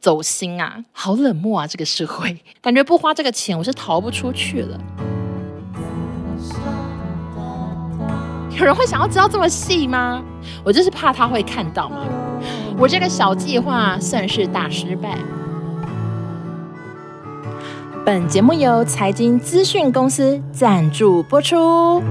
走心啊，好冷漠啊，这个社会 感觉不花这个钱我是逃不出去了。有人会想要知道这么细吗？我就是怕他会看到嘛。我这个小计划算是大失败。本节目由财经资讯公司赞助播出。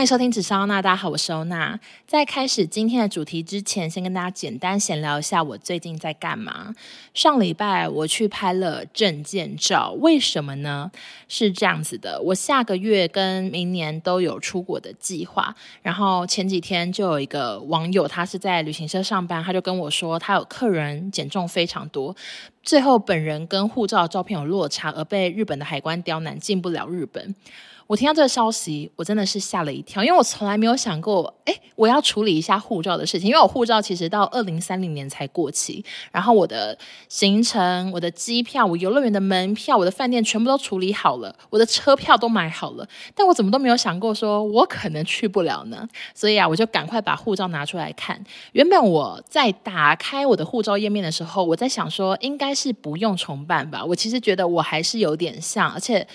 欢迎收听纸上欧娜，大家好，我是欧娜。在开始今天的主题之前，先跟大家简单闲聊一下我最近在干嘛。上礼拜我去拍了证件照，为什么呢？是这样子的，我下个月跟明年都有出国的计划。然后前几天就有一个网友，他是在旅行社上班，他就跟我说，他有客人减重非常多，最后本人跟护照照片有落差，而被日本的海关刁难，进不了日本。我听到这个消息，我真的是吓了一跳，因为我从来没有想过，诶，我要处理一下护照的事情，因为我护照其实到二零三零年才过期，然后我的行程、我的机票、我游乐园的门票、我的饭店全部都处理好了，我的车票都买好了，但我怎么都没有想过说我可能去不了呢？所以啊，我就赶快把护照拿出来看。原本我在打开我的护照页面的时候，我在想说应该是不用重办吧，我其实觉得我还是有点像，而且。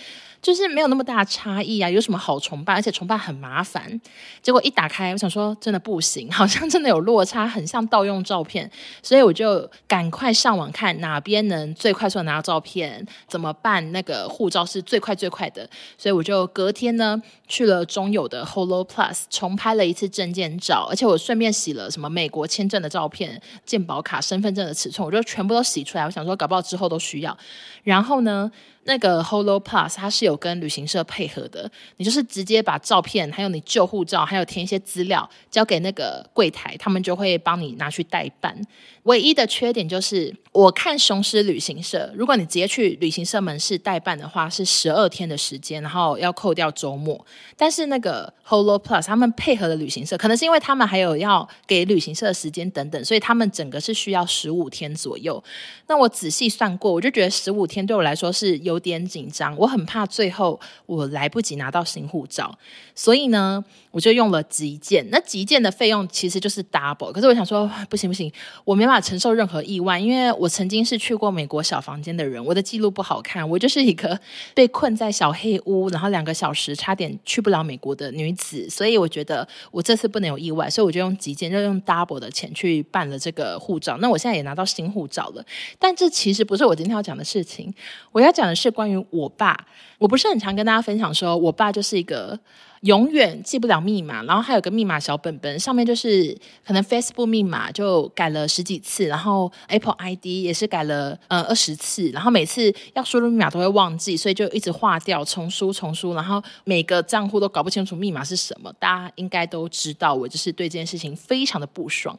就是没有那么大差异啊，有什么好崇拜？而且崇拜很麻烦。结果一打开，我想说真的不行，好像真的有落差，很像盗用照片。所以我就赶快上网看哪边能最快速拿到照片，怎么办那个护照是最快最快的。所以我就隔天呢去了中友的 Holo Plus 重拍了一次证件照，而且我顺便洗了什么美国签证的照片、健保卡、身份证的尺寸，我就全部都洗出来。我想说搞不好之后都需要。然后呢，那个 Holo Plus 它是有跟旅行社配合的，你就是直接把照片，还有你旧护照，还有填一些资料交给那个柜台，他们就会帮你拿去代办。唯一的缺点就是，我看雄狮旅行社，如果你直接去旅行社门市代办的话，是十二天的时间，然后要扣掉周末。但是那个 Holo Plus 他们配合的旅行社，可能是因为他们还有要给旅行社的时间等等，所以他们整个是需要十五天左右。那我仔细算过，我就觉得十五天对我来说是有有点紧张，我很怕最后我来不及拿到新护照，所以呢，我就用了急件。那急件的费用其实就是 double，可是我想说不行不行，我没办法承受任何意外，因为我曾经是去过美国小房间的人，我的记录不好看，我就是一个被困在小黑屋，然后两个小时差点去不了美国的女子，所以我觉得我这次不能有意外，所以我就用急件，就用 double 的钱去办了这个护照。那我现在也拿到新护照了，但这其实不是我今天要讲的事情，我要讲的是是关于我爸。我不是很常跟大家分享说，我爸就是一个。永远记不了密码，然后还有个密码小本本，上面就是可能 Facebook 密码就改了十几次，然后 Apple ID 也是改了呃二十次，然后每次要输入密码都会忘记，所以就一直划掉，重输重输，然后每个账户都搞不清楚密码是什么。大家应该都知道，我就是对这件事情非常的不爽，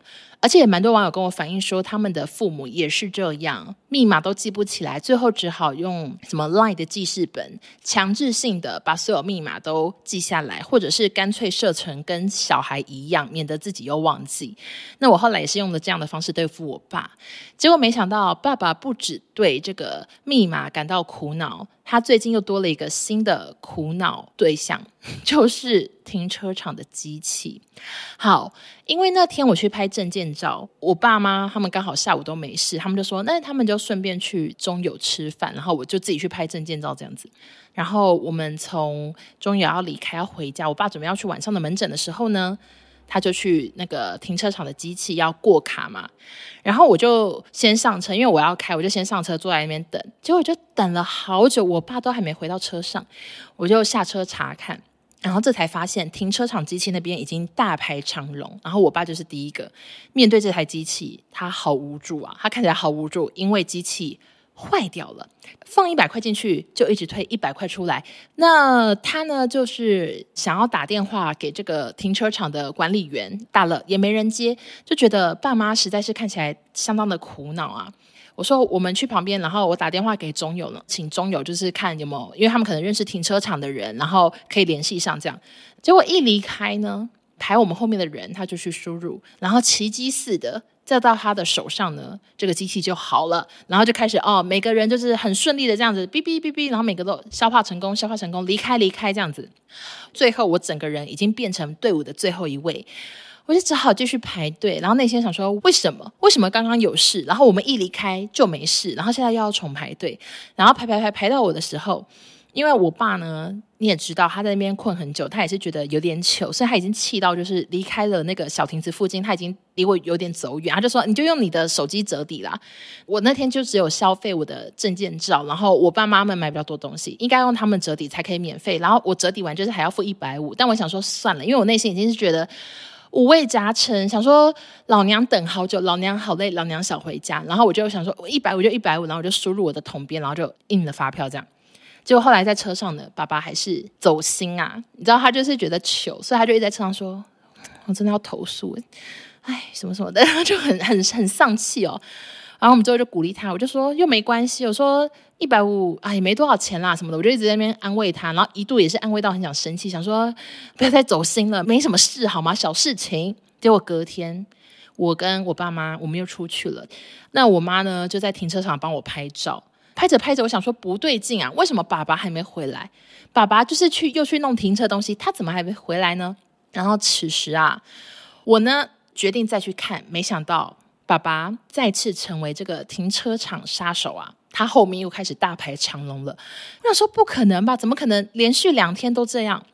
而且也蛮多网友跟我反映说，他们的父母也是这样，密码都记不起来，最后只好用什么 lie 的记事本，强制性的把所有密码都记下来。或者是干脆设成跟小孩一样，免得自己又忘记。那我后来也是用了这样的方式对付我爸，结果没想到爸爸不止对这个密码感到苦恼，他最近又多了一个新的苦恼对象，就是停车场的机器。好，因为那天我去拍证件照，我爸妈他们刚好下午都没事，他们就说那他们就顺便去中友吃饭，然后我就自己去拍证件照这样子。然后我们从中友要离开要回家，我爸准备要去晚上的门诊的时候呢，他就去那个停车场的机器要过卡嘛，然后我就先上车，因为我要开，我就先上车坐在那边等，结果就等了好久，我爸都还没回到车上，我就下车查看，然后这才发现停车场机器那边已经大排长龙，然后我爸就是第一个面对这台机器，他好无助啊，他看起来好无助，因为机器。坏掉了，放一百块进去就一直退一百块出来。那他呢，就是想要打电话给这个停车场的管理员，打了也没人接，就觉得爸妈实在是看起来相当的苦恼啊。我说我们去旁边，然后我打电话给中友了，请中友就是看有没有，因为他们可能认识停车场的人，然后可以联系上这样。结果一离开呢，排我们后面的人他就去输入，然后奇迹似的。再到他的手上呢，这个机器就好了，然后就开始哦，每个人就是很顺利的这样子，哔哔哔哔，然后每个都消化成功，消化成功，离开离开这样子，最后我整个人已经变成队伍的最后一位，我就只好继续排队，然后内心想说，为什么？为什么刚刚有事，然后我们一离开就没事，然后现在又要重排队，然后排排排排到我的时候，因为我爸呢，你也知道他在那边困很久，他也是觉得有点糗，所以他已经气到就是离开了那个小亭子附近，他已经离我有点走远，他就说你就用你的手机折抵啦。我那天就只有消费我的证件照，然后我爸妈们买比较多东西，应该用他们折抵才可以免费，然后我折抵完就是还要付一百五，但我想说算了，因为我内心已经是觉得。五味杂陈，想说老娘等好久，老娘好累，老娘想回家。然后我就想说，我一百五就一百五，然后我就输入我的统编，然后就印了发票，这样。结果后来在车上呢，爸爸还是走心啊，你知道他就是觉得糗，所以他就一直在车上说：“我真的要投诉，哎，什么什么的，就很很很丧气哦。”然后我们最后就鼓励他，我就说又没关系，我说一百五啊也没多少钱啦什么的，我就一直在那边安慰他，然后一度也是安慰到很想生气，想说不要再走心了，没什么事好吗？小事情。结果隔天我跟我爸妈我们又出去了，那我妈呢就在停车场帮我拍照，拍着拍着我想说不对劲啊，为什么爸爸还没回来？爸爸就是去又去弄停车东西，他怎么还没回来呢？然后此时啊，我呢决定再去看，没想到。爸爸再次成为这个停车场杀手啊！他后面又开始大排长龙了。我想说不可能吧？怎么可能连续两天都这样？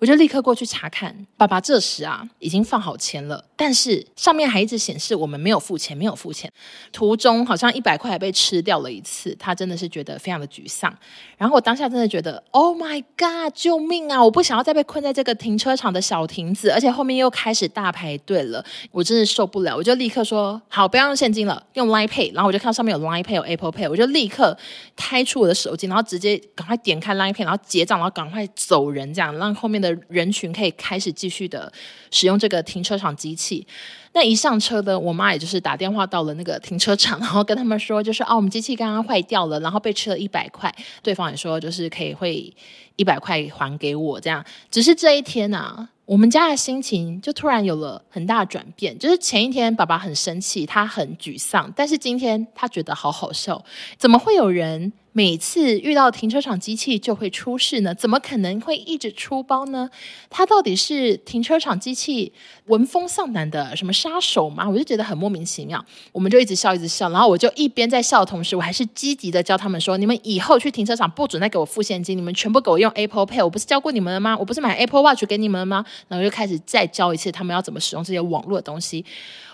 我就立刻过去查看。爸爸这时啊，已经放好钱了。但是上面还一直显示我们没有付钱，没有付钱。途中好像一百块还被吃掉了一次，他真的是觉得非常的沮丧。然后我当下真的觉得，Oh my God，救命啊！我不想要再被困在这个停车场的小亭子，而且后面又开始大排队了，我真的受不了。我就立刻说，好，不要用现金了，用 Line Pay。然后我就看到上面有 Line Pay，有 Apple Pay，我就立刻开出我的手机，然后直接赶快点开 Line Pay，然后结账，然后赶快走人，这样让后面的人群可以开始继续的使用这个停车场机器。那一上车的，我妈也就是打电话到了那个停车场，然后跟他们说，就是哦，我们机器刚刚坏掉了，然后被吃了一百块。对方也说，就是可以会一百块还给我，这样。只是这一天啊，我们家的心情就突然有了很大的转变。就是前一天爸爸很生气，他很沮丧，但是今天他觉得好好笑，怎么会有人？每次遇到停车场机器就会出事呢？怎么可能会一直出包呢？他到底是停车场机器闻风丧胆的什么杀手吗？我就觉得很莫名其妙。我们就一直笑，一直笑，然后我就一边在笑的同时，我还是积极的教他们说：你们以后去停车场不准再给我付现金，你们全部给我用 Apple Pay。我不是教过你们了吗？我不是买 Apple Watch 给你们了吗？然后就开始再教一次他们要怎么使用这些网络的东西。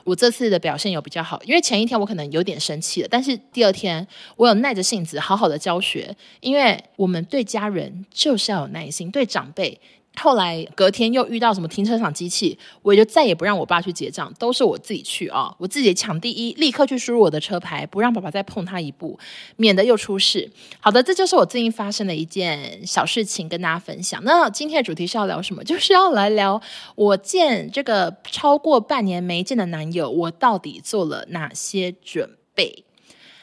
我这次的表现有比较好，因为前一天我可能有点生气了，但是第二天我有耐着性子好好的教学，因为我们对家人就是要有耐心，对长辈。后来隔天又遇到什么停车场机器，我也就再也不让我爸去结账，都是我自己去啊、我自己抢第一，立刻去输入我的车牌，不让爸爸再碰他一步，免得又出事。好的，这就是我最近发生的一件小事情，跟大家分享。那今天的主题是要聊什么？就是要来聊我见这个超过半年没见的男友，我到底做了哪些准备？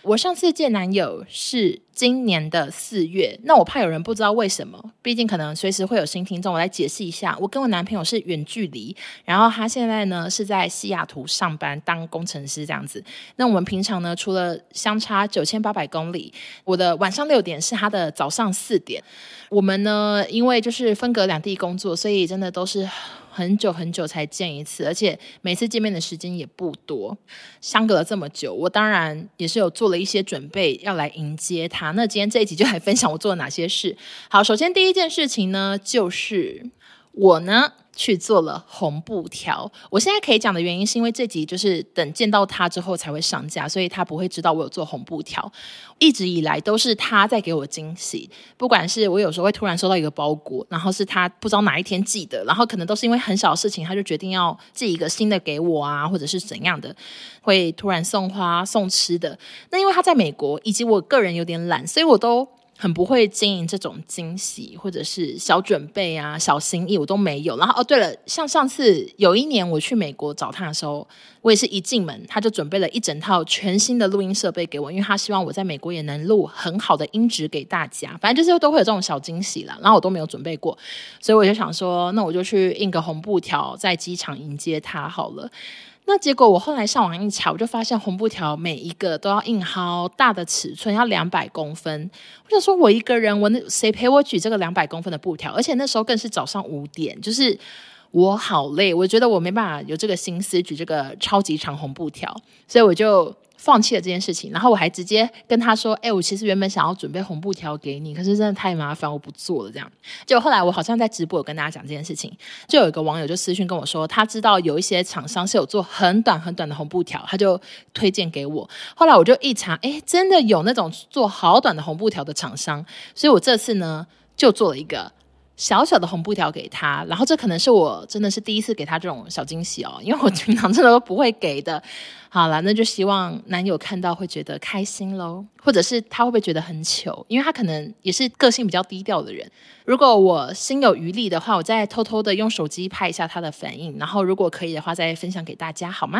我上次见男友是今年的四月，那我怕有人不知道为什么，毕竟可能随时会有新听众，我来解释一下。我跟我男朋友是远距离，然后他现在呢是在西雅图上班当工程师这样子。那我们平常呢，除了相差九千八百公里，我的晚上六点是他的早上四点。我们呢，因为就是分隔两地工作，所以真的都是。很久很久才见一次，而且每次见面的时间也不多。相隔了这么久，我当然也是有做了一些准备要来迎接他。那今天这一集就来分享我做了哪些事。好，首先第一件事情呢，就是我呢。去做了红布条。我现在可以讲的原因，是因为这集就是等见到他之后才会上架，所以他不会知道我有做红布条。一直以来都是他在给我惊喜，不管是我有时候会突然收到一个包裹，然后是他不知道哪一天寄的，然后可能都是因为很小的事情，他就决定要寄一个新的给我啊，或者是怎样的，会突然送花送吃的。那因为他在美国，以及我个人有点懒，所以我都。很不会经营这种惊喜或者是小准备啊、小心意，我都没有。然后哦，对了，像上次有一年我去美国找他的时候，我也是一进门他就准备了一整套全新的录音设备给我，因为他希望我在美国也能录很好的音质给大家。反正就是都会有这种小惊喜啦，然后我都没有准备过，所以我就想说，那我就去印个红布条在机场迎接他好了。那结果我后来上网一查，我就发现红布条每一个都要印好大的尺寸，要两百公分。我想说，我一个人，我那谁陪我举这个两百公分的布条？而且那时候更是早上五点，就是我好累，我觉得我没办法有这个心思举这个超级长红布条，所以我就。放弃了这件事情，然后我还直接跟他说：“哎，我其实原本想要准备红布条给你，可是真的太麻烦，我不做了。”这样，结果后来我好像在直播有跟大家讲这件事情，就有一个网友就私讯跟我说，他知道有一些厂商是有做很短很短的红布条，他就推荐给我。后来我就一查，哎，真的有那种做好短的红布条的厂商，所以我这次呢就做了一个。小小的红布条给他，然后这可能是我真的是第一次给他这种小惊喜哦，因为我平常真的都不会给的。好了，那就希望男友看到会觉得开心喽，或者是他会不会觉得很糗？因为他可能也是个性比较低调的人。如果我心有余力的话，我再偷偷的用手机拍一下他的反应，然后如果可以的话，再分享给大家好吗？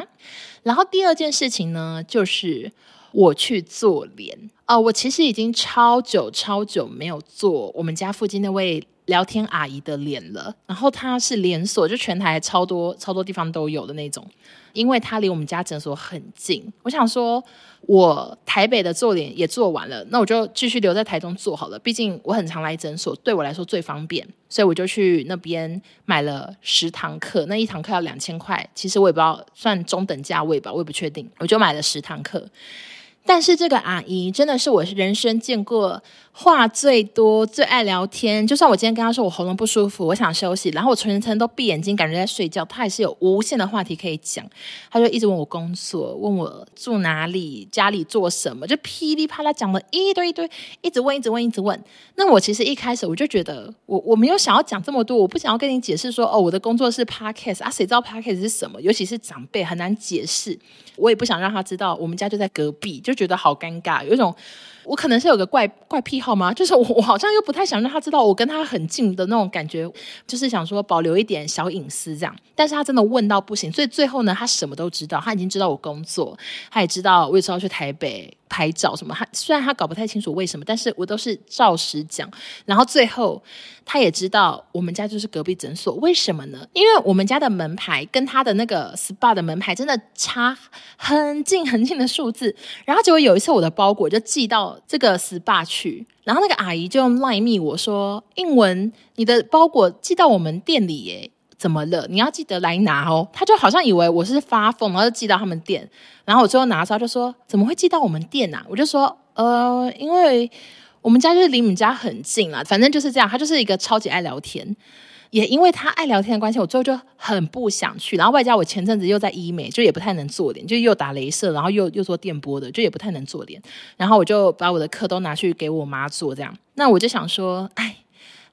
然后第二件事情呢，就是我去做脸哦，我其实已经超久超久没有做我们家附近那位。聊天阿姨的脸了，然后她是连锁，就全台超多超多地方都有的那种，因为她离我们家诊所很近。我想说，我台北的做脸也做完了，那我就继续留在台中做好了。毕竟我很常来诊所，对我来说最方便，所以我就去那边买了十堂课，那一堂课要两千块，其实我也不知道算中等价位吧，我也不确定，我就买了十堂课。但是这个阿姨真的是我人生见过话最多、最爱聊天。就算我今天跟她说我喉咙不舒服，我想休息，然后我全程都闭眼睛，感觉在睡觉，她还是有无限的话题可以讲。她就一直问我工作，问我住哪里，家里做什么，就噼里啪啦讲了一堆一堆，一直问，一直问，一直问。那我其实一开始我就觉得，我我没有想要讲这么多，我不想要跟你解释说，哦，我的工作是 Podcast 啊，谁知道 Podcast 是什么？尤其是长辈很难解释，我也不想让他知道，我们家就在隔壁，就。就觉得好尴尬，有一种我可能是有个怪怪癖好吗？就是我我好像又不太想让他知道我跟他很近的那种感觉，就是想说保留一点小隐私这样。但是他真的问到不行，所以最后呢，他什么都知道，他已经知道我工作，他也知道我也知道去台北拍照什么。他虽然他搞不太清楚为什么，但是我都是照实讲。然后最后他也知道我们家就是隔壁诊所，为什么呢？因为我们家的门牌跟他的那个 SPA 的门牌真的差很近很近的数字，然后结果。有一次，我的包裹就寄到这个 SPA 去，然后那个阿姨就用赖密我说：“英文，你的包裹寄到我们店里耶，怎么了？你要记得来拿哦。”他就好像以为我是发疯，然后就寄到他们店。然后我最后拿的时候就说：“怎么会寄到我们店啊？”我就说：“呃，因为我们家就是离你们家很近啦，反正就是这样。”他就是一个超级爱聊天。也因为他爱聊天的关系，我最后就很不想去。然后外加我前阵子又在医美，就也不太能做脸，就又打镭射，然后又又做电波的，就也不太能做脸。然后我就把我的课都拿去给我妈做，这样。那我就想说，哎，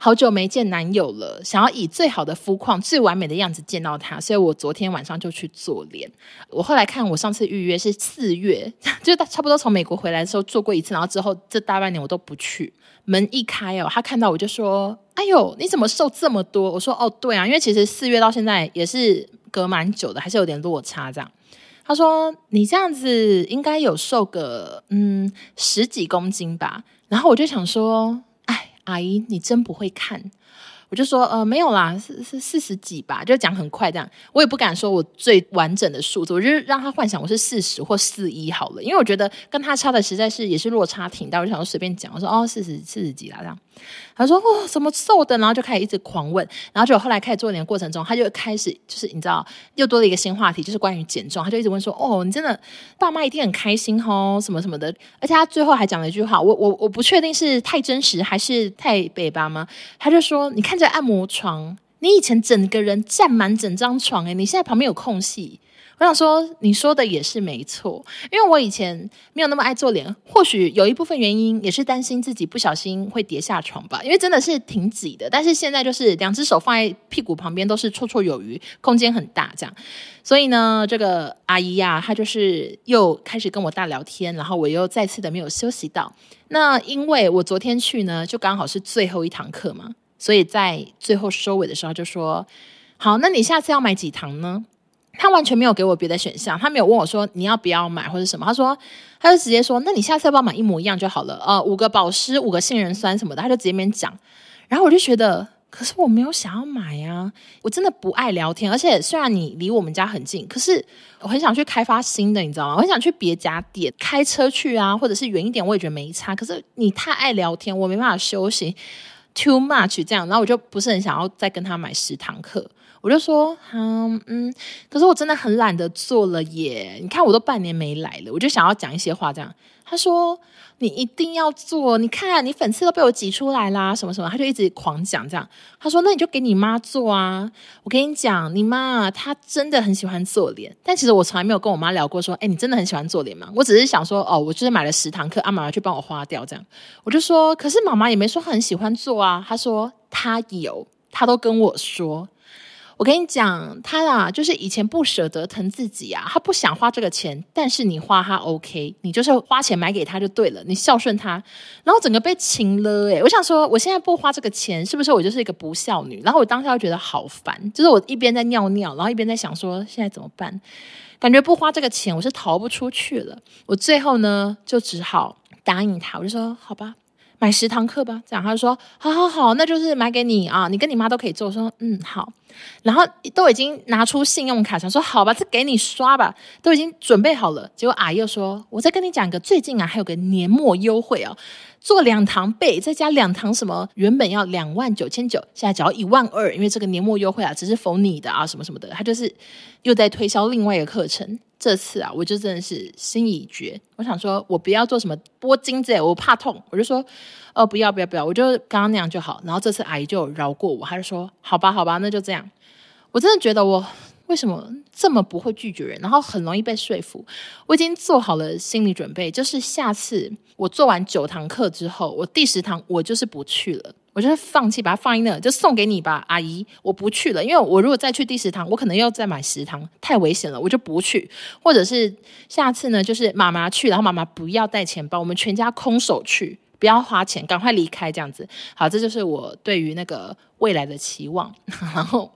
好久没见男友了，想要以最好的肤况、最完美的样子见到他，所以我昨天晚上就去做脸。我后来看，我上次预约是四月，就差不多从美国回来的时候做过一次，然后之后这大半年我都不去。门一开哦，他看到我就说：“哎呦，你怎么瘦这么多？”我说：“哦，对啊，因为其实四月到现在也是隔蛮久的，还是有点落差这样。”他说：“你这样子应该有瘦个嗯十几公斤吧？”然后我就想说：“，阿姨，你真不会看。”我就说：“呃，没有啦，是是四十几吧，就讲很快这样。我也不敢说我最完整的数字，我就让他幻想我是四十或四一好了，因为我觉得跟他差的实在是也是落差挺大，我就想说随便讲，我说哦四十四十几啦这样。”他说：“哦，怎么瘦的？”然后就开始一直狂问。然后就后来开始做脸过程中，他就开始就是你知道，又多了一个新话题，就是关于减重。他就一直问说：“哦，你真的爸妈一定很开心哦，什么什么的。”而且他最后还讲了一句话，我我我不确定是太真实还是太北吧吗？他就说：“你看在按摩床，你以前整个人占满整张床，诶，你现在旁边有空隙。”我想说，你说的也是没错，因为我以前没有那么爱做脸，或许有一部分原因也是担心自己不小心会跌下床吧，因为真的是挺挤的。但是现在就是两只手放在屁股旁边都是绰绰有余，空间很大这样。所以呢，这个阿姨呀、她就是又开始跟我大聊天，然后我又再次的没有休息到。那因为我昨天去呢，就刚好是最后一堂课嘛，所以在最后收尾的时候就说：“好，那你下次要买几堂呢？”他完全没有给我别的选项，他没有问我说你要不要买或者什么，他说他就直接说，那你下次要不要买一模一样就好了，呃，五个保湿，五个杏仁酸什么的，他就直接面讲。然后我就觉得，可是我没有想要买呀，我真的不爱聊天，而且虽然你离我们家很近，可是我很想去开发新的，你知道吗？我很想去别家店开车去啊，或者是远一点，我也觉得没差。可是你太爱聊天，我没办法休息，too much 这样，然后我就不是很想要再跟他买十堂课。我就说，嗯嗯，可是我真的很懒得做了耶。你看我都半年没来了，我就想要讲一些话这样。他说。你一定要做，你看你粉刺都被我挤出来啦，什么什么，他就一直狂讲这样。他说：“那你就给你妈做啊！”我跟你讲，你妈她真的很喜欢做脸，但其实我从来没有跟我妈聊过说：“哎，你真的很喜欢做脸吗？”我只是想说：“哦，我就是买了十堂课，阿妈妈去帮我花掉这样。”我就说：“可是妈妈也没说很喜欢做啊。”他说：“她有，她都跟我说。”我跟你讲，他啦，就是以前不舍得疼自己啊，他不想花这个钱，但是你花他 OK，你就是花钱买给他就对了，你孝顺他，然后整个被情了诶，我想说，我现在不花这个钱，是不是我就是一个不孝女？然后我当下就觉得好烦，就是我一边在尿尿，然后一边在想说现在怎么办？感觉不花这个钱，我是逃不出去了。我最后呢，就只好答应他，我就说好吧。买十堂课吧，这样他就说好好好，那就是买给你啊，你跟你妈都可以做。我说嗯好，然后都已经拿出信用卡，想说好吧，这给你刷吧，都已经准备好了。结果阿姨又说，我再跟你讲个，最近啊还有个年末优惠哦，做两堂背再加两堂什么，原本要两万九千九，现在只要一万二，因为这个年末优惠啊，只是否你的啊什么什么的，他就是又在推销另外一个课程。这次啊，我就真的是心已决。我想说，我不要做什么拨筋之类，我怕痛。我就说，哦，不要不要不要，我就刚刚那样就好。然后这次阿姨就饶过我，她就说，好吧好吧，那就这样。我真的觉得我为什么这么不会拒绝人，然后很容易被说服。我已经做好了心理准备，就是下次我做完九堂课之后，我第十堂我就是不去了。我就是放弃，把它放在那，就送给你吧，阿姨，我不去了，因为我如果再去第十堂，我可能要再买十堂，太危险了，我就不去。或者是下次呢，就是妈妈去，然后妈妈不要带钱包，我们全家空手去，不要花钱，赶快离开这样子。好，这就是我对于那个。未来的期望，然后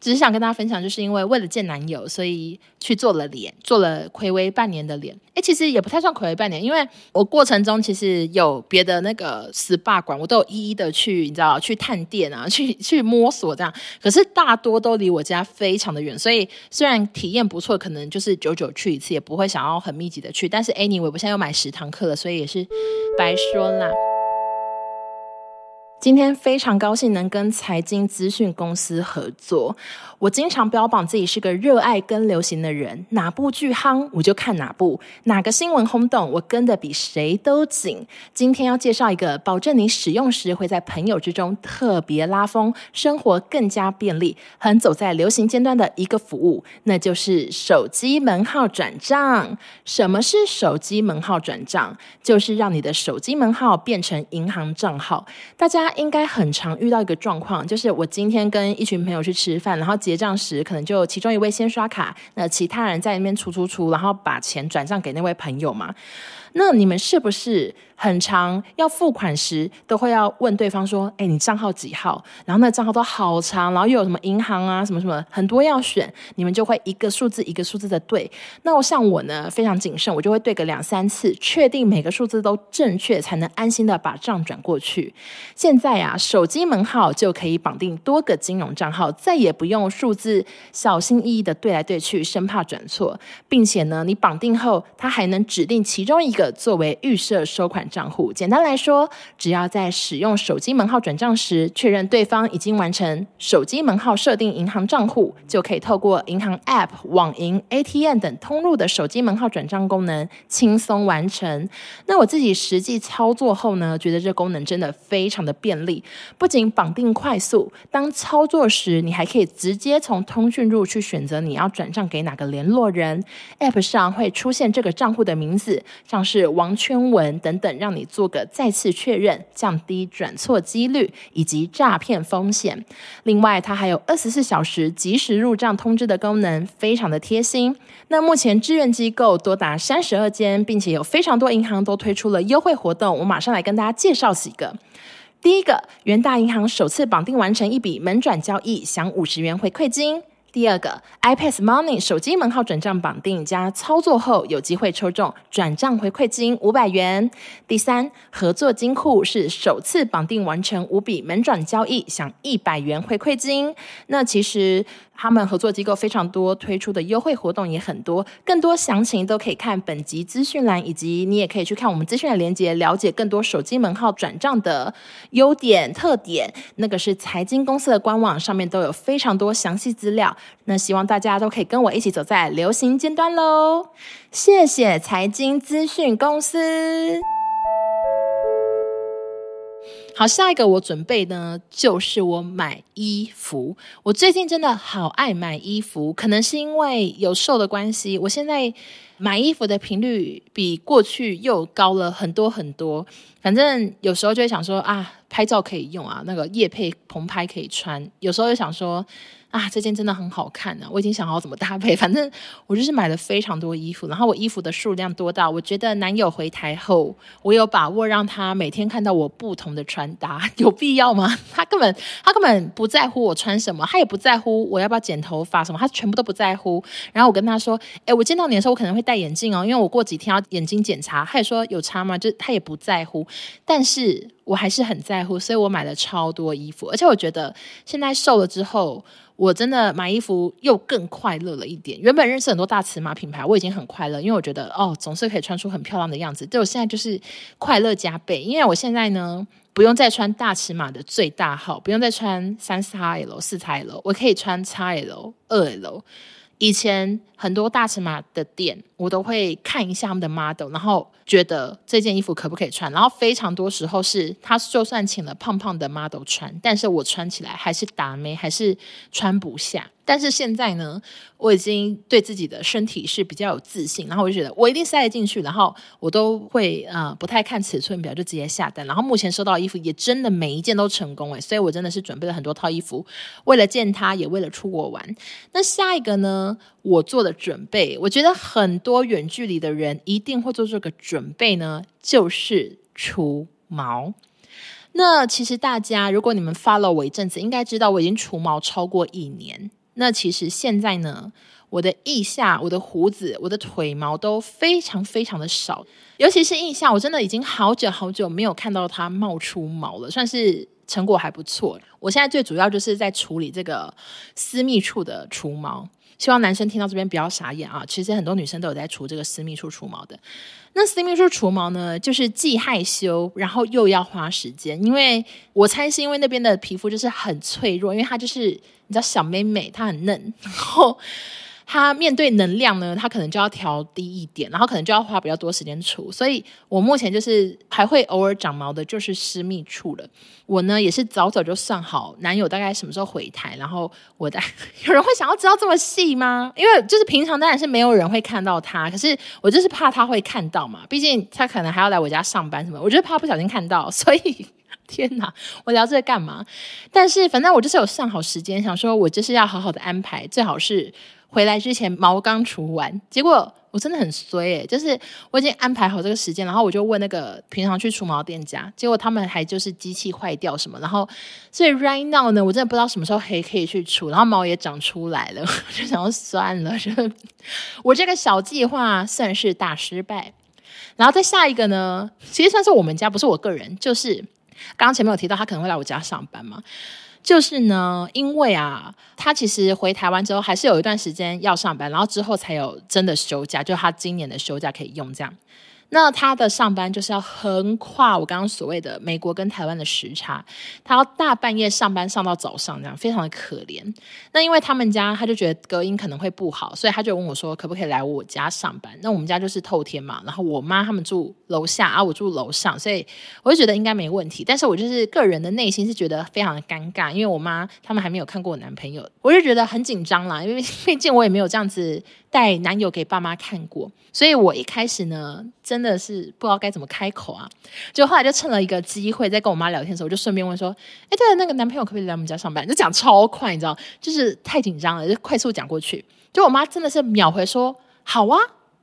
只是想跟大家分享，就是因为为了见男友，所以去做了脸，做了睽违半年的脸。哎，其实也不太算睽违半年，因为我过程中其实有别的那个 SPA 馆，我都有一一的去，你知道，去探店啊，去去摸索这样。可是大多都离我家非常的远，所以虽然体验不错，可能就是久久去一次，也不会想要很密集的去。但是 anyway，我现在又买十堂课了，所以也是白说啦。今天非常高兴能跟财经资讯公司合作。我经常标榜自己是个热爱跟流行的人，哪部剧夯我就看哪部，哪个新闻轰动我跟得比谁都紧。今天要介绍一个保证你使用时会在朋友之中特别拉风，生活更加便利，很走在流行尖端的一个服务，那就是手机门号转账。什么是手机门号转账？就是让你的手机门号变成银行账号。大家应该很常遇到一个状况，就是我今天跟一群朋友去吃饭，然后结账时可能就其中一位先刷卡，那其他人在那边出出出，然后把钱转账给那位朋友嘛。那你们是不是很长要付款时都会要问对方说：“哎，你账号几号？”然后那账号都好长，然后又有什么银行啊，什么什么很多要选，你们就会一个数字一个数字的对。那我像我呢，非常谨慎，我就会对个两三次，确定每个数字都正确，才能安心的把账转过去。现在啊，手机门号就可以绑定多个金融账号，再也不用数字小心翼翼的对来对去，生怕转错，并且呢，你绑定后，它还能指定其中一个。作为预设收款账户，简单来说，只要在使用手机门号转账时，确认对方已经完成手机门号设定银行账户，就可以透过银行 App、网银、ATM 等通路的手机门号转账功能轻松完成。那我自己实际操作后呢，觉得这功能真的非常的便利，不仅绑定快速，当操作时你还可以直接从通讯录去选择你要转账给哪个联络人，App 上会出现这个账户的名字，像。是王圈文等等，让你做个再次确认，降低转错几率以及诈骗风险。另外，它还有二十四小时即时入账通知的功能，非常的贴心。那目前志愿机构多达三十二间，并且有非常多银行都推出了优惠活动。我马上来跟大家介绍几个。第一个，元大银行首次绑定完成一笔门转交易，享五十元回馈金。第二个，iPass Money 手机门号转账绑定加操作后有机会抽中转账回馈金五百元。第三，合作金库是首次绑定完成五笔门转交易享一百元回馈金。那其实他们合作机构非常多，推出的优惠活动也很多。更多详情都可以看本集资讯栏，以及你也可以去看我们资讯的连接，了解更多手机门号转账的优点特点。那个是财经公司的官网上面都有非常多详细资料。那希望大家都可以跟我一起走在流行尖端喽！谢谢财经资讯公司。好，下一个我准备呢，就是我买衣服。我最近真的好爱买衣服，可能是因为有瘦的关系，我现在买衣服的频率比过去又高了很多很多。反正有时候就会想说啊，拍照可以用啊，那个夜配棚拍可以穿。有时候就想说。啊，这件真的很好看呢、我已经想好怎么搭配，反正我就是买了非常多衣服，然后我衣服的数量多到，我觉得男友回台后，我有把握让他每天看到我不同的穿搭，有必要吗？他根本他根本不在乎我穿什么，他也不在乎我要不要剪头发什么，他全部都不在乎。然后我跟他说：“哎，我见到你的时候，我可能会戴眼镜哦，因为我过几天要眼睛检查。”他也说：“有差吗？”就他也不在乎，但是我还是很在乎，所以我买了超多衣服，而且我觉得现在瘦了之后。我真的买衣服又更快乐了一点。原本认识很多大尺码品牌，我已经很快乐，因为我觉得哦，总是可以穿出很漂亮的样子。对，我现在就是快乐加倍，因为我现在呢，不用再穿大尺码的最大号，不用再穿三 XL、四 XL，我可以穿 XL、二 L。以前很多大尺码的店，我都会看一下他们的 model，然后觉得这件衣服可不可以穿。然后非常多时候是，他就算请了胖胖的 model 穿，但是我穿起来还是打没，还是穿不下。但是现在呢，我已经对自己的身体是比较有自信，然后我就觉得我一定塞得进去，然后我都会呃不太看尺寸表就直接下单，然后目前收到衣服也真的每一件都成功诶，所以我真的是准备了很多套衣服，为了见他，也为了出国玩。那下一个呢，我做的准备，我觉得很多远距离的人一定会做这个准备呢，就是除毛。那其实大家如果你们 follow 我一阵子，应该知道我已经除毛超过一年。那其实现在呢，我的腋下、我的胡子、我的腿毛都非常非常的少，尤其是腋下，我真的已经好久好久没有看到它冒出毛了，算是成果还不错。我现在最主要就是在处理这个私密处的除毛，希望男生听到这边不要傻眼啊！其实很多女生都有在除这个私密处除毛的。那私密处除毛呢，就是既害羞，然后又要花时间，因为我猜是因为那边的皮肤就是很脆弱，因为它就是。你知道小妹妹她很嫩，然后他面对能量呢，他可能就要调低一点，然后可能就要花比较多时间除。所以我目前就是还会偶尔长毛的，就是私密处了。我呢也是早早就算好男友大概什么时候回台，然后我的有人会想要知道这么细吗？因为就是平常当然是没有人会看到他，可是我就是怕他会看到嘛，毕竟他可能还要来我家上班什么，我就是怕不小心看到，所以。天哪，我聊这个干嘛？但是反正我就是有算好时间，想说我就是要好好的安排，最好是回来之前毛刚除完。结果我真的很衰诶、欸，就是我已经安排好这个时间，然后我就问那个平常去除毛店家，结果他们还就是机器坏掉什么，然后所以 right now 呢，我真的不知道什么时候还可以去除，然后毛也长出来了，我就想说算了，就我这个小计划算是大失败。然后再下一个呢，其实算是我们家，不是我个人，就是。刚刚前面有提到他可能会来我家上班嘛，就是呢，因为啊，他其实回台湾之后还是有一段时间要上班，然后之后才有真的休假，就他今年的休假可以用这样。那他的上班就是要横跨我刚刚所谓的美国跟台湾的时差，他要大半夜上班上到早上，这样非常的可怜。那因为他们家他就觉得隔音可能会不好，所以他就问我说可不可以来我家上班？那我们家就是透天嘛，然后我妈他们住楼下啊，我住楼上，所以我就觉得应该没问题。但是我就是个人的内心是觉得非常的尴尬，因为我妈他们还没有看过我男朋友，我就觉得很紧张啦，因为毕竟我也没有这样子。带男友给爸妈看过，所以我一开始呢，真的是不知道该怎么开口啊。就后来就趁了一个机会，在跟我妈聊天的时候，我就顺便问说：“哎，对了，那个男朋友可不可以来我们家上班？”就讲超快，你知道，就是太紧张了，就快速讲过去。就我妈真的是秒回说：“好啊，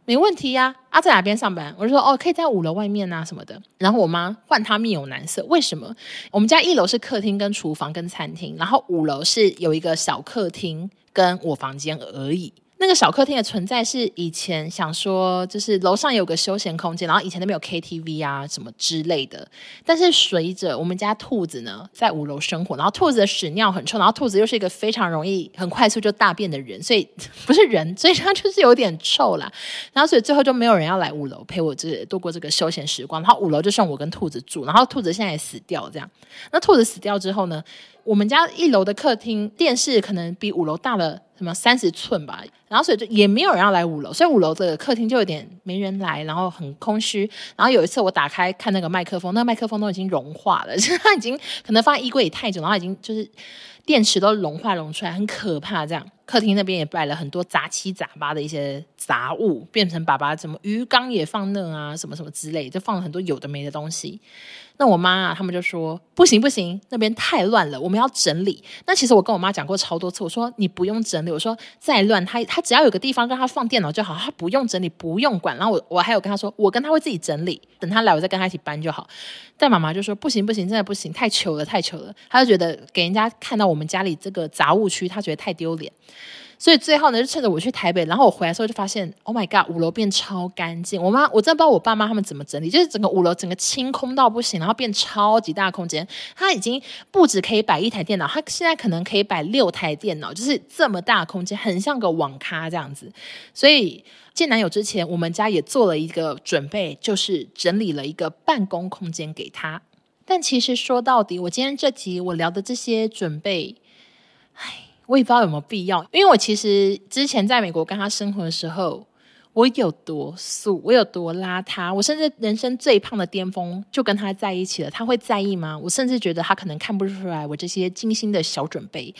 没问题呀、啊。啊，在哪边上班？我就说哦，可以在五楼外面啊什么的。然后我妈换她面有难色，为什么？我们家一楼是客厅跟厨房跟餐厅，然后五楼是有一个小客厅跟我房间而已。那个小客厅的存在是以前想说，就是楼上有个休闲空间，然后以前那边有 KTV 啊什么之类的。但是随着我们家兔子呢在五楼生活，然后兔子的屎尿很臭，然后兔子又是一个非常容易很快速就大便的人，所以 不是人，所以它就是有点臭啦。然后所以最后就没有人要来五楼陪我这度过这个休闲时光，然后五楼就剩我跟兔子住，然后兔子现在也死掉这样。那兔子死掉之后呢，我们家一楼的客厅电视可能比五楼大了。什么三十寸吧，然后所以就也没有人要来五楼，所以五楼的客厅就有点没人来，然后很空虚。然后有一次我打开看那个麦克风，那个麦克风都已经融化了，就是它已经可能放在衣柜里太久，然后已经就是电池都融化融出来，很可怕。这样客厅那边也摆了很多杂七杂八的一些杂物，变成爸爸什么鱼缸也放那啊，什么什么之类，就放了很多有的没的东西。那我妈啊，他们就说不行不行，那边太乱了，我们要整理。那其实我跟我妈讲过超多次，我说你不用整理，我说再乱，她她只要有个地方让她放电脑就好，她不用整理，不用管。然后我我还有跟她说，我跟她会自己整理，等她来我再跟她一起搬就好。但妈妈就说不行不行，真的不行，太糗了太糗了。她就觉得给人家看到我们家里这个杂物区，她觉得太丢脸。所以最后呢，就趁着我去台北，然后我回来的时候就发现，Oh my god，五楼变超干净。我妈，我真的不知道我爸妈他们怎么整理，就是整个五楼整个清空到不行，然后变超级大空间。它已经不止可以摆一台电脑，它现在可能可以摆六台电脑，就是这么大空间，很像个网咖这样子。所以见男友之前，我们家也做了一个准备，就是整理了一个办公空间给他。但其实说到底，我今天这集我聊的这些准备，唉。我也不知道有没有必要，因为我其实之前在美国跟他生活的时候，我有多素，我有多邋遢，我甚至人生最胖的巅峰就跟他在一起了，他会在意吗？我甚至觉得他可能看不出来我这些精心的小准备。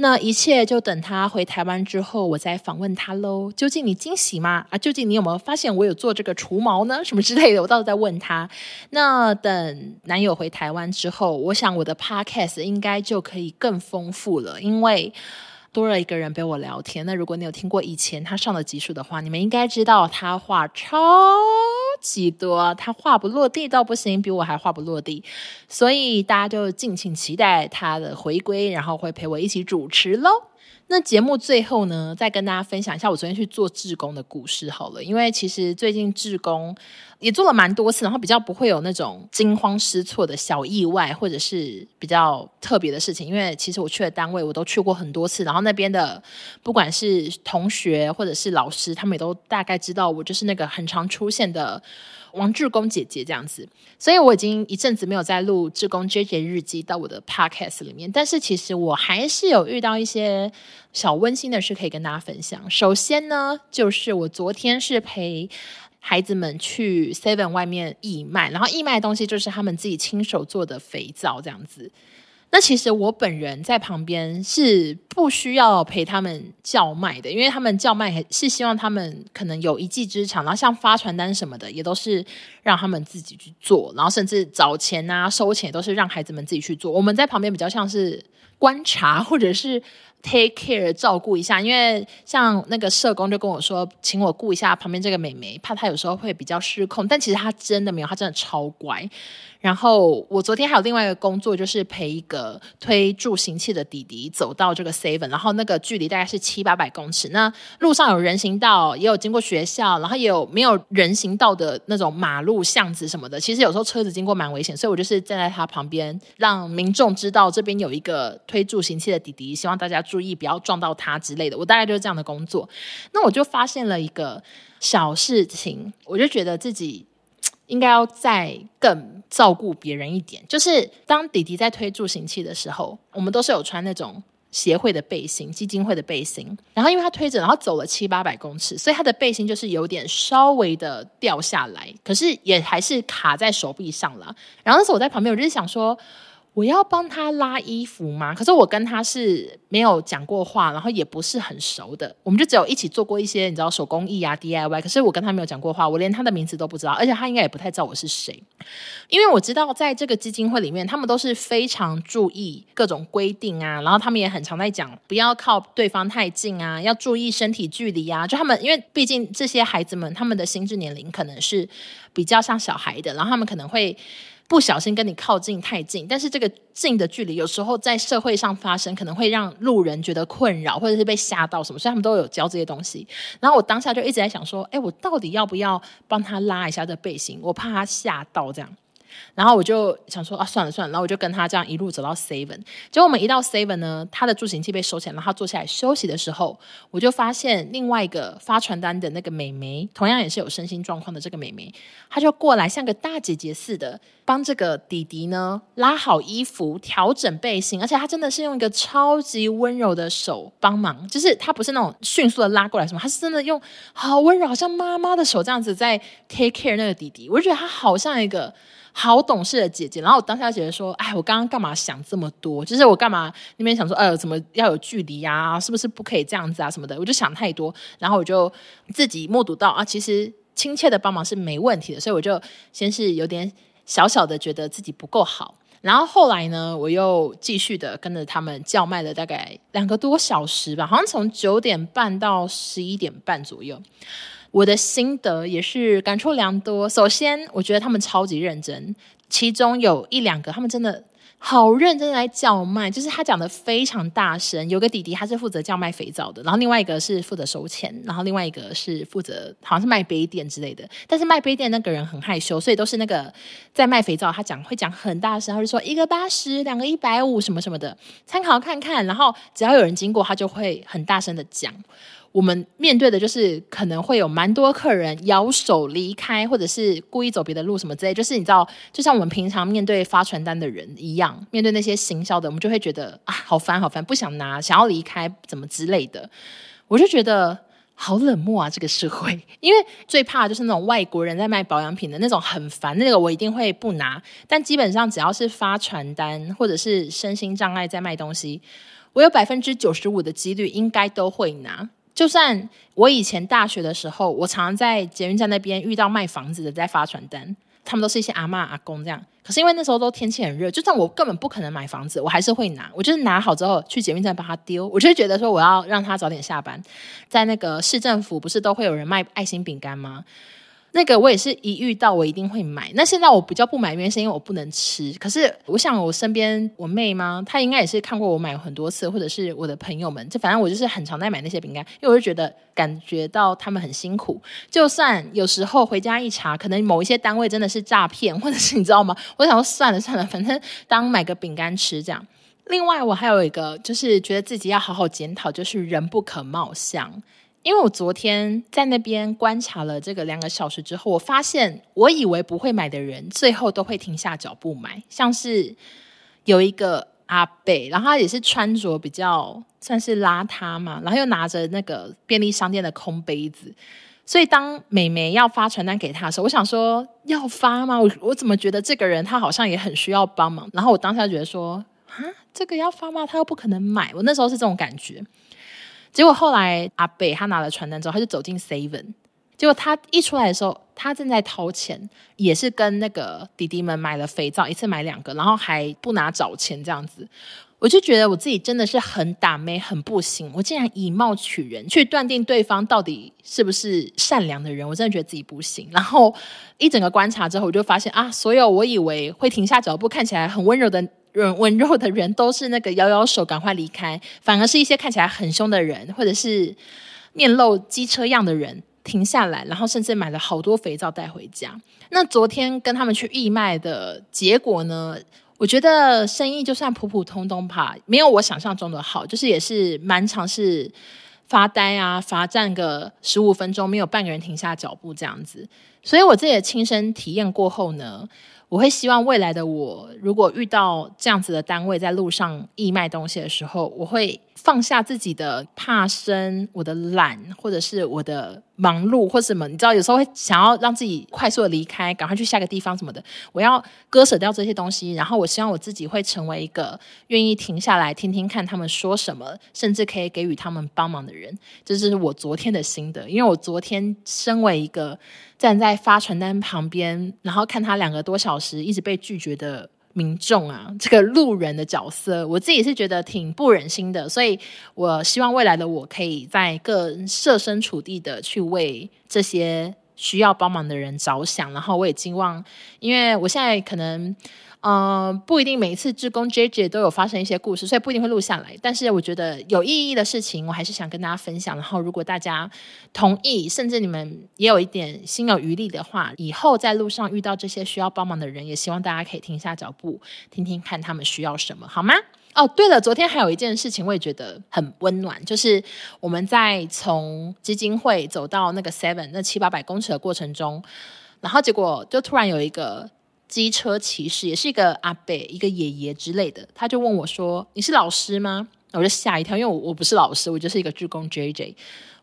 那一切就等他回台湾之后，我再访问他喽。究竟你惊喜吗？啊，究竟你有没有发现我有做这个除毛呢？什么之类的，我到时候再问他。那等男友回台湾之后，我想我的 podcast 应该就可以更丰富了，因为。多了一个人陪我聊天。那如果你有听过以前他上的集数的话，你们应该知道他话超级多，他话不落地倒不行，比我还话不落地。所以大家就敬请期待他的回归，然后会陪我一起主持喽。那节目最后呢，再跟大家分享一下我昨天去做志工的故事好了，因为其实最近志工也做了蛮多次，然后比较不会有那种惊慌失措的小意外，或者是比较特别的事情。因为其实我去的单位我都去过很多次，然后那边的不管是同学或者是老师，他们也都大概知道我就是那个很常出现的。王志工姐姐这样子，所以我已经一阵子没有在录志工 JJ 日记到我的 podcast 里面，但是其实我还是有遇到一些小温馨的事可以跟大家分享。首先呢，就是我昨天是陪孩子们去 Seven 外面义卖，然后义卖的东西就是他们自己亲手做的肥皂这样子。那其实我本人在旁边是不需要陪他们叫卖的，因为他们叫卖是希望他们可能有一技之长，然后像发传单什么的也都是让他们自己去做，然后甚至找钱啊、收钱都是让孩子们自己去做。我们在旁边比较像是观察或者是 take care 照顾一下，因为像那个社工就跟我说，请我顾一下旁边这个妹妹，怕她有时候会比较失控，但其实她真的没有，她真的超乖。然后我昨天还有另外一个工作，就是陪一个推助行器的弟弟走到这个 Seven，然后那个距离大概是七八百公尺。那路上有人行道，也有经过学校，然后也有没有人行道的那种马路巷子什么的。其实有时候车子经过蛮危险，所以我就是站在他旁边，让民众知道这边有一个推助行器的弟弟，希望大家注意不要撞到他之类的。我大概就是这样的工作。那我就发现了一个小事情，我就觉得自己。应该要再更照顾别人一点。就是当弟弟在推助行器的时候，我们都是有穿那种协会的背心、基金会的背心。然后因为他推着，然后走了七八百公尺，所以他的背心就是有点稍微的掉下来，可是也还是卡在手臂上了。然后那时候我在旁边，我就是想说，我要帮他拉衣服吗？可是我跟他是没有讲过话，然后也不是很熟的，我们就只有一起做过一些你知道手工艺啊 DIY。可是我跟他没有讲过话，我连他的名字都不知道，而且他应该也不太知道我是谁。因为我知道在这个基金会里面，他们都是非常注意各种规定啊，然后他们也很常在讲不要靠对方太近啊，要注意身体距离啊。就他们因为毕竟这些孩子们，他们的心智年龄可能是比较像小孩的，然后他们可能会。不小心跟你靠近太近，但是这个近的距离有时候在社会上发生，可能会让路人觉得困扰，或者是被吓到什么，所以他们都有教这些东西。然后我当下就一直在想说，哎，我到底要不要帮他拉一下这背心？我怕他吓到这样。然后我就想说啊，算了算了，然后我就跟他这样一路走到 Seven。结果我们一到 Seven 呢，他的助行器被收起来，然后他坐下来休息的时候，我就发现另外一个发传单的那个美眉，同样也是有身心状况的这个美眉，她就过来像个大姐姐似的，帮这个弟弟呢拉好衣服、调整背心，而且她真的是用一个超级温柔的手帮忙，就是她不是那种迅速的拉过来什么，她是真的用好温柔，好像妈妈的手这样子在 take care 那个弟弟，我就觉得她好像一个。好懂事的姐姐，然后我当下觉得说，哎，我刚刚干嘛想这么多？就是我干嘛那边想说，呃，怎么要有距离啊？是不是不可以这样子啊？什么的，我就想太多。然后我就自己目睹到啊，其实亲切的帮忙是没问题的，所以我就先是有点小小的觉得自己不够好。然后后来呢，我又继续的跟着他们叫卖了大概两个多小时吧，好像从九点半到十一点半左右。我的心得也是感触良多。首先，我觉得他们超级认真，其中有一两个，他们真的好认真来叫卖，就是他讲的非常大声。有个弟弟他是负责叫卖肥皂的，然后另外一个是负责收钱，然后另外一个是负责好像是卖杯垫之类的。但是卖杯垫那个人很害羞，所以都是那个在卖肥皂，他讲会讲很大声，他就说一个八十，两个一百五什么什么的，参考看看。然后只要有人经过，他就会很大声的讲。我们面对的就是可能会有蛮多客人摇手离开，或者是故意走别的路什么之类。就是你知道，就像我们平常面对发传单的人一样，面对那些行销的，我们就会觉得啊，好烦好烦，不想拿，想要离开，怎么之类的。我就觉得好冷漠啊，这个社会。因为最怕就是那种外国人在卖保养品的那种很烦，那个我一定会不拿。但基本上只要是发传单或者是身心障碍在卖东西，我有百分之九十五的几率应该都会拿。就算我以前大学的时候，我常常在捷运站那边遇到卖房子的在发传单，他们都是一些阿妈阿公这样。可是因为那时候都天气很热，就算我根本不可能买房子，我还是会拿。我就是拿好之后去捷运站帮他丢，我就觉得说我要让他早点下班。在那个市政府不是都会有人卖爱心饼干吗？那个我也是一遇到我一定会买。那现在我比较不买，原因是因为我不能吃。可是我想我身边我妹吗？她应该也是看过我买很多次，或者是我的朋友们。就反正我就是很常在买那些饼干，因为我就觉得感觉到他们很辛苦。就算有时候回家一查，可能某一些单位真的是诈骗，或者是你知道吗？我想说算了算了，反正当买个饼干吃这样。另外我还有一个就是觉得自己要好好检讨，就是人不可貌相。因为我昨天在那边观察了这个两个小时之后，我发现我以为不会买的人，最后都会停下脚步买。像是有一个阿伯，然后他也是穿着比较算是邋遢嘛，然后又拿着那个便利商店的空杯子，所以当美眉要发传单给他的时候，我想说要发吗？我我怎么觉得这个人他好像也很需要帮忙？然后我当下觉得说啊，这个要发吗？他又不可能买。我那时候是这种感觉。结果后来阿北他拿了传单之后，他就走进 Seven。结果他一出来的时候，他正在掏钱，也是跟那个弟弟们买了肥皂，一次买两个，然后还不拿找钱这样子。我就觉得我自己真的是很打咩，很不行。我竟然以貌取人，去断定对方到底是不是善良的人，我真的觉得自己不行。然后一整个观察之后，我就发现啊，所有我以为会停下脚步、看起来很温柔的。温温柔的人都是那个摇摇手赶快离开，反而是一些看起来很凶的人，或者是面露机车样的人停下来，然后甚至买了好多肥皂带回家。那昨天跟他们去义卖的结果呢？我觉得生意就算普普通通吧，没有我想象中的好，就是也是蛮常是发呆啊，罚站个十五分钟，没有半个人停下脚步这样子。所以我自己的亲身体验过后呢，我会希望未来的我，如果遇到这样子的单位在路上义卖东西的时候，我会放下自己的怕生、我的懒，或者是我的忙碌或什么，你知道，有时候会想要让自己快速的离开，赶快去下个地方什么的。我要割舍掉这些东西，然后我希望我自己会成为一个愿意停下来听听看他们说什么，甚至可以给予他们帮忙的人。这是我昨天的心得，因为我昨天身为一个站在发传单旁边，然后看他两个多小时一直被拒绝的。民众啊，这个路人的角色，我自己是觉得挺不忍心的，所以我希望未来的我可以在更设身处地的去为这些需要帮忙的人着想，然后我也希望，因为我现在可能。嗯、不一定每一次志工 JJ 都有发生一些故事，所以不一定会录下来。但是我觉得有意义的事情，我还是想跟大家分享。然后，如果大家同意，甚至你们也有一点心有余力的话，以后在路上遇到这些需要帮忙的人，也希望大家可以停下脚步，听听看他们需要什么，好吗？哦，对了，昨天还有一件事情，我也觉得很温暖，就是我们在从基金会走到那个 Seven 那七八百公尺的过程中，然后结果就突然有一个。机车骑士也是一个阿伯，一个爷爷之类的，他就问我说：“你是老师吗？”我就吓一跳，因为我我不是老师，我就是一个志工 JJ。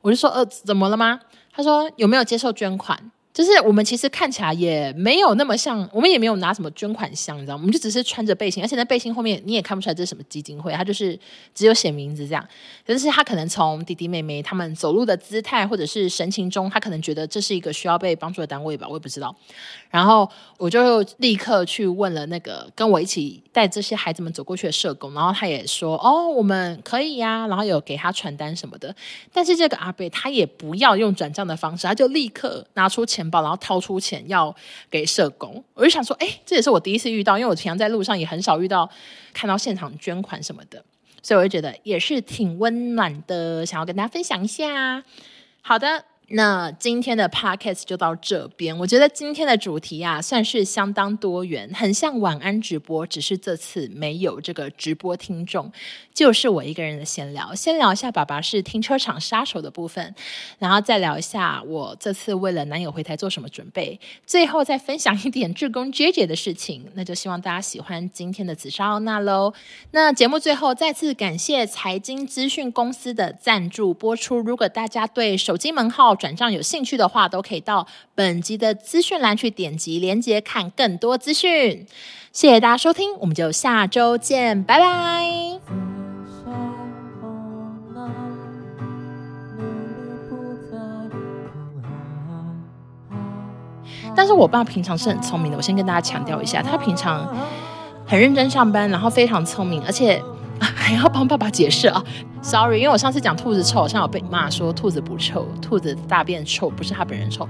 我就说：“呃，怎么了吗？”他说：“有没有接受捐款？”就是我们其实看起来也没有那么像，我们也没有拿什么捐款箱，你知道吗？我们就只是穿着背心，而且那背心后面你也看不出来这是什么基金会，他就是只有写名字这样。但是他可能从弟弟妹妹他们走路的姿态或者是神情中，他可能觉得这是一个需要被帮助的单位吧，我也不知道。然后我就立刻去问了那个跟我一起带这些孩子们走过去的社工，然后他也说：“哦，我们可以呀。”然后有给他传单什么的。但是这个阿伯他也不要用转账的方式，他就立刻拿出钱包。然后掏出钱要给社工，我就想说，哎，这也是我第一次遇到，因为我平常在路上也很少遇到看到现场捐款什么的，所以我就觉得也是挺温暖的，想要跟大家分享一下。好的。那今天的 podcast 就到这边。我觉得今天的主题啊，算是相当多元，很像晚安直播，只是这次没有这个直播听众，就是我一个人的闲聊。先聊一下爸爸是停车场杀手的部分，然后再聊一下我这次为了男友回台做什么准备，最后再分享一点志工 JJ 的事情。那就希望大家喜欢今天的紫砂欧娜喽。那节目最后再次感谢财经资讯公司的赞助播出。如果大家对手机门号转账有兴趣的话，都可以到本集的资讯栏去点击连接看更多资讯。谢谢大家收听，我们就下周见，拜拜。但是我爸平常是很聪明的，我先跟大家强调一下，他平常很认真上班，然后非常聪明，而且。还要帮爸爸解释啊，sorry，因为我上次讲兔子臭，好像有被骂说兔子不臭，兔子大便臭，不是他本人臭。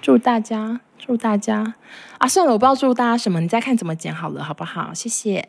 祝大家，祝大家啊，算了，我不知道祝大家什么，你再看怎么剪好了，好不好？谢谢。